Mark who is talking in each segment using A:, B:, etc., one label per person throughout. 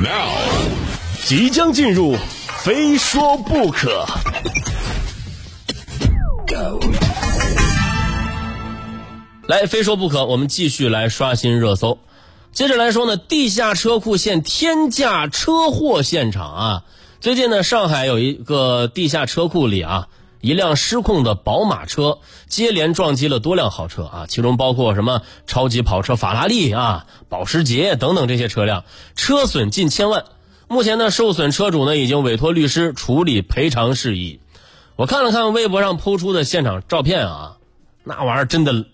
A: Now，即将进入，非说不可。
B: 来，非说不可，我们继续来刷新热搜。接着来说呢，地下车库现天价车祸现场啊！最近呢，上海有一个地下车库里啊，一辆失控的宝马车接连撞击了多辆豪车啊，其中包括什么超级跑车法拉利啊、保时捷等等这些车辆，车损近千万。目前呢，受损车主呢已经委托律师处理赔偿事宜。我看了看微博上抛出的现场照片啊，那玩意儿真的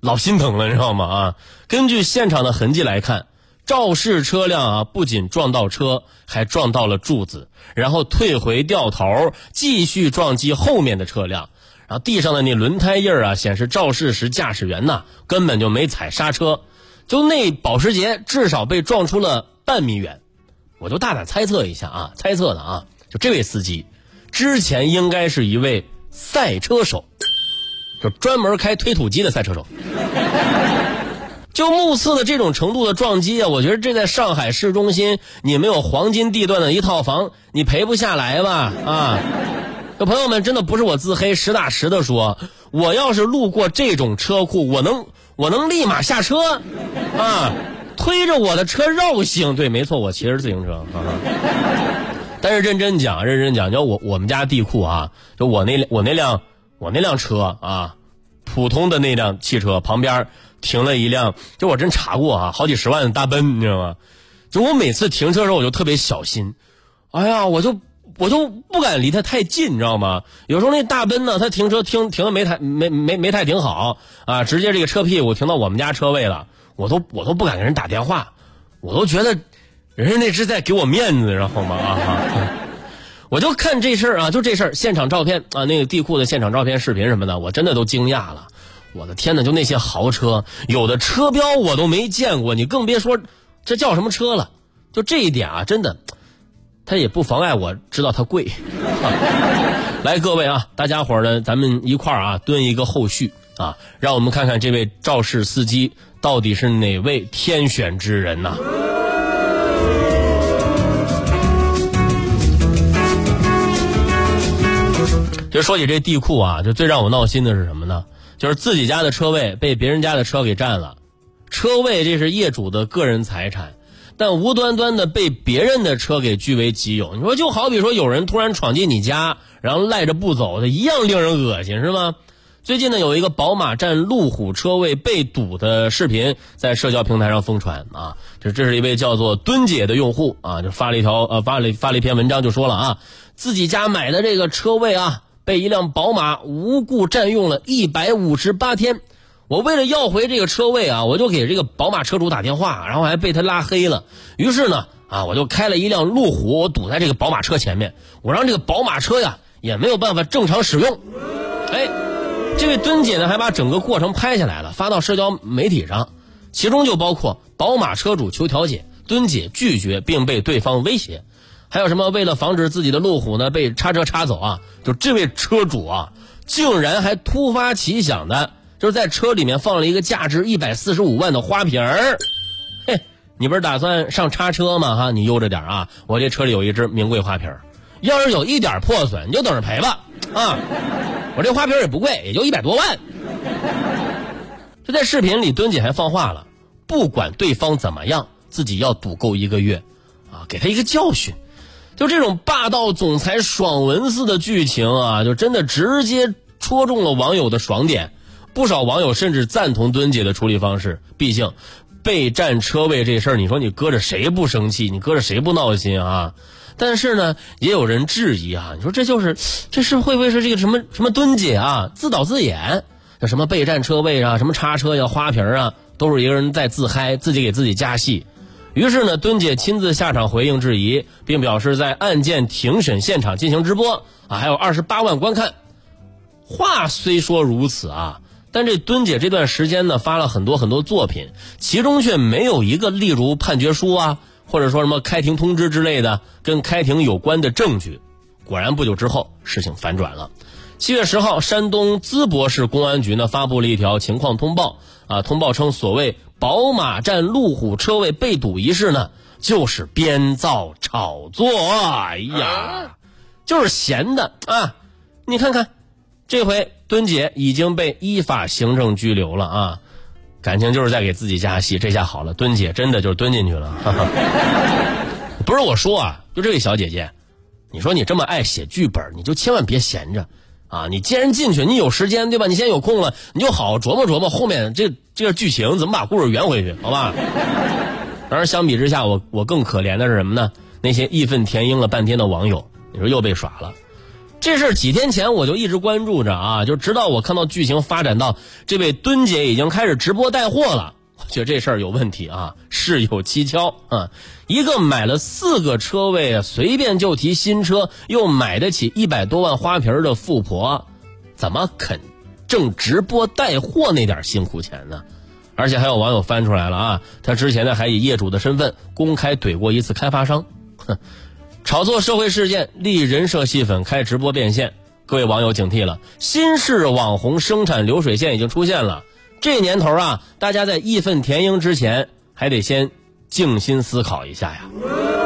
B: 老心疼了，你知道吗？啊，根据现场的痕迹来看。肇事车辆啊，不仅撞到车，还撞到了柱子，然后退回掉头，继续撞击后面的车辆。然后地上的那轮胎印儿啊，显示肇事时驾驶员呐根本就没踩刹车，就那保时捷至少被撞出了半米远。我就大胆猜测一下啊，猜测的啊，就这位司机之前应该是一位赛车手，就专门开推土机的赛车手。就目测的这种程度的撞击啊，我觉得这在上海市中心，你没有黄金地段的一套房，你赔不下来吧？啊，这朋友们真的不是我自黑，实打实的说，我要是路过这种车库，我能我能立马下车，啊，推着我的车绕行。对，没错，我骑着自行车。但是认真讲，认真讲，就我我们家地库啊，就我那我那辆我那辆车啊，普通的那辆汽车旁边。停了一辆，就我真查过啊，好几十万的大奔，你知道吗？就我每次停车的时候，我就特别小心，哎呀，我就我就不敢离它太近，你知道吗？有时候那大奔呢，它停车停停的没太没没没太停好啊，直接这个车屁股停到我们家车位了，我都我都不敢给人打电话，我都觉得人家那是在给我面子，知道吗？啊，我就看这事儿啊，就这事儿，现场照片啊，那个地库的现场照片、视频什么的，我真的都惊讶了。我的天哪！就那些豪车，有的车标我都没见过，你更别说这叫什么车了。就这一点啊，真的，它也不妨碍我知道它贵。来，各位啊，大家伙儿呢，咱们一块儿啊蹲一个后续啊，让我们看看这位肇事司机到底是哪位天选之人呐？就说起这地库啊，就最让我闹心的是什么呢？就是自己家的车位被别人家的车给占了，车位这是业主的个人财产，但无端端的被别人的车给据为己有。你说就好比说有人突然闯进你家，然后赖着不走，的一样令人恶心，是吗？最近呢，有一个宝马占路虎车位被堵的视频在社交平台上疯传啊，这这是一位叫做墩姐的用户啊，就发了一条呃发了发了一篇文章，就说了啊，自己家买的这个车位啊。被一辆宝马无故占用了一百五十八天，我为了要回这个车位啊，我就给这个宝马车主打电话，然后还被他拉黑了。于是呢，啊，我就开了一辆路虎，我堵在这个宝马车前面，我让这个宝马车呀也没有办法正常使用。哎，这位墩姐呢还把整个过程拍下来了，发到社交媒体上，其中就包括宝马车主求调解，墩姐拒绝并被对方威胁。还有什么？为了防止自己的路虎呢被叉车叉走啊，就这位车主啊，竟然还突发奇想的，就是在车里面放了一个价值一百四十五万的花瓶儿。嘿，你不是打算上叉车吗？哈，你悠着点啊！我这车里有一只名贵花瓶儿，要是有一点破损，你就等着赔吧。啊，我这花瓶也不贵，也就一百多万。就在视频里，墩姐还放话了，不管对方怎么样，自己要赌够一个月，啊，给他一个教训。就这种霸道总裁爽文似的剧情啊，就真的直接戳中了网友的爽点。不少网友甚至赞同墩姐的处理方式。毕竟，被占车位这事儿，你说你搁着谁不生气？你搁着谁不闹心啊？但是呢，也有人质疑啊，你说这就是，这是会不会是这个什么什么墩姐啊自导自演？这什么被占车位啊，什么叉车呀、花瓶啊，都是一个人在自嗨，自己给自己加戏。于是呢，墩姐亲自下场回应质疑，并表示在案件庭审现场进行直播啊，还有二十八万观看。话虽说如此啊，但这墩姐这段时间呢发了很多很多作品，其中却没有一个例如判决书啊，或者说什么开庭通知之类的跟开庭有关的证据。果然不久之后，事情反转了。七月十号，山东淄博市公安局呢发布了一条情况通报啊，通报称所谓。宝马占路虎车位被堵一事呢，就是编造炒作。哎呀，就是闲的啊！你看看，这回敦姐已经被依法行政拘留了啊！感情就是在给自己加戏，这下好了，敦姐真的就是蹲进去了。不是我说啊，就这位小姐姐，你说你这么爱写剧本，你就千万别闲着。啊，你既然进去，你有时间对吧？你现在有空了，你就好好琢磨琢磨后面这这个剧情怎么把故事圆回去，好吧？当然，相比之下，我我更可怜的是什么呢？那些义愤填膺了半天的网友，你说又被耍了。这事几天前我就一直关注着啊，就直到我看到剧情发展到这位墩姐已经开始直播带货了。觉得这事儿有问题啊，事有蹊跷啊！一个买了四个车位，随便就提新车，又买得起一百多万花瓶的富婆，怎么肯挣直播带货那点辛苦钱呢？而且还有网友翻出来了啊，他之前呢还以业主的身份公开怼过一次开发商，哼，炒作社会事件，立人设戏粉，开直播变现。各位网友警惕了，新式网红生产流水线已经出现了。这年头啊，大家在义愤填膺之前，还得先静心思考一下呀。